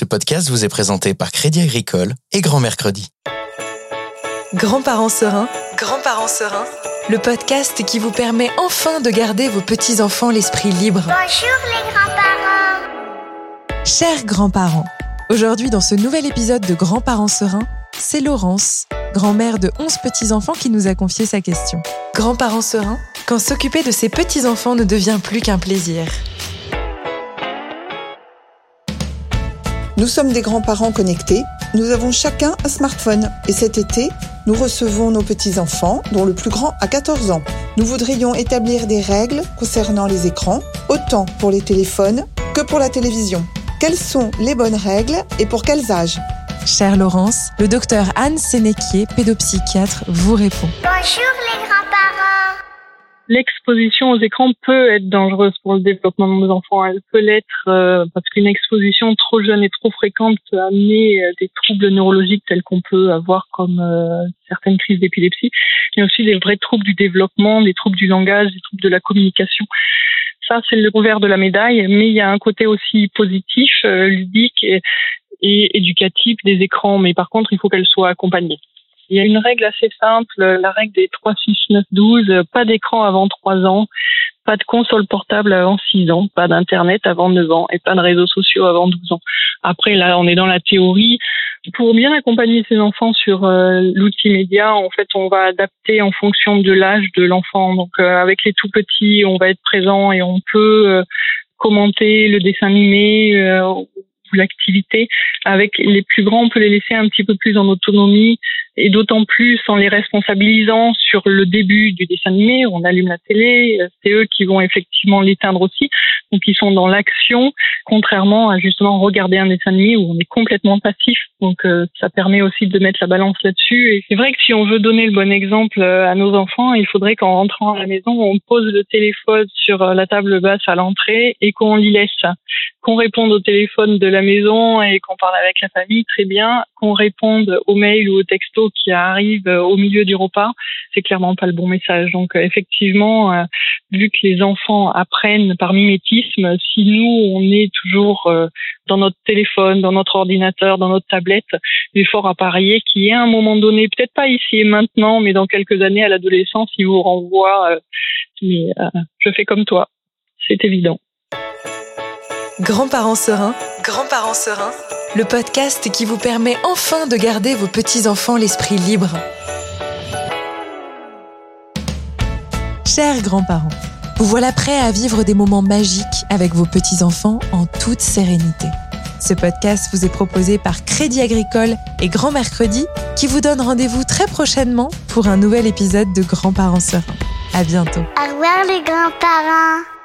Ce podcast vous est présenté par Crédit Agricole et Grand Mercredi. Grands-parents sereins, grands-parents sereins, le podcast qui vous permet enfin de garder vos petits-enfants l'esprit libre. Bonjour les grands-parents. Chers grands-parents, aujourd'hui dans ce nouvel épisode de Grands-parents sereins, c'est Laurence, grand-mère de 11 petits-enfants qui nous a confié sa question. Grands-parents sereins, quand s'occuper de ses petits-enfants ne devient plus qu'un plaisir. Nous sommes des grands-parents connectés. Nous avons chacun un smartphone. Et cet été, nous recevons nos petits-enfants, dont le plus grand a 14 ans. Nous voudrions établir des règles concernant les écrans, autant pour les téléphones que pour la télévision. Quelles sont les bonnes règles et pour quels âges? Chère Laurence, le docteur Anne Sénéquier, pédopsychiatre, vous répond. Bonjour les grands-parents. L'exposition aux écrans peut être dangereuse pour le développement de nos enfants. Elle peut l'être euh, parce qu'une exposition trop jeune et trop fréquente peut amener euh, des troubles neurologiques tels qu'on peut avoir comme euh, certaines crises d'épilepsie, mais aussi des vrais troubles du développement, des troubles du langage, des troubles de la communication. Ça, c'est le revers de la médaille, mais il y a un côté aussi positif, euh, ludique et, et éducatif des écrans, mais par contre, il faut qu'elles soient accompagnées. Il y a une règle assez simple, la règle des 3, 6, 9, 12, pas d'écran avant 3 ans, pas de console portable avant 6 ans, pas d'internet avant 9 ans et pas de réseaux sociaux avant 12 ans. Après là, on est dans la théorie. Pour bien accompagner ces enfants sur euh, l'outil média, en fait, on va adapter en fonction de l'âge de l'enfant. Donc euh, avec les tout petits, on va être présent et on peut euh, commenter le dessin animé ou l'activité. Avec les plus grands, on peut les laisser un petit peu plus en autonomie et d'autant plus en les responsabilisant sur le début du dessin animé. On allume la télé, euh, c'est eux qui vont effectivement l'éteindre aussi. Donc ils sont dans l'action, contrairement à justement regarder un dessin animé où on est complètement passif. Donc euh, ça permet aussi de mettre la balance là-dessus. Et c'est vrai que si on veut donner le bon exemple euh, à nos enfants, il faudrait qu'en rentrant à la maison, on pose le téléphone sur la table basse à l'entrée et qu'on l'y laisse. Qu'on réponde au téléphone de la maison et qu'on parle avec la famille, très bien. Qu'on réponde aux mails ou aux textos qui arrivent euh, au milieu du repas, c'est clairement pas le bon message. Donc euh, effectivement, euh, vu que les enfants apprennent par mimétisme, si nous on est toujours dans notre téléphone, dans notre ordinateur, dans notre tablette, il est fort à parier qu'il y ait un moment donné, peut-être pas ici et maintenant, mais dans quelques années à l'adolescence, il vous renvoie. mais je fais comme toi, c'est évident. Grands-parents sereins, grands-parents sereins, le podcast qui vous permet enfin de garder vos petits-enfants l'esprit libre. Chers grands-parents, vous voilà prêts à vivre des moments magiques avec vos petits-enfants en toute sérénité. Ce podcast vous est proposé par Crédit Agricole et Grand Mercredi qui vous donne rendez-vous très prochainement pour un nouvel épisode de Grands-parents sereins. À bientôt. Au revoir les grands-parents.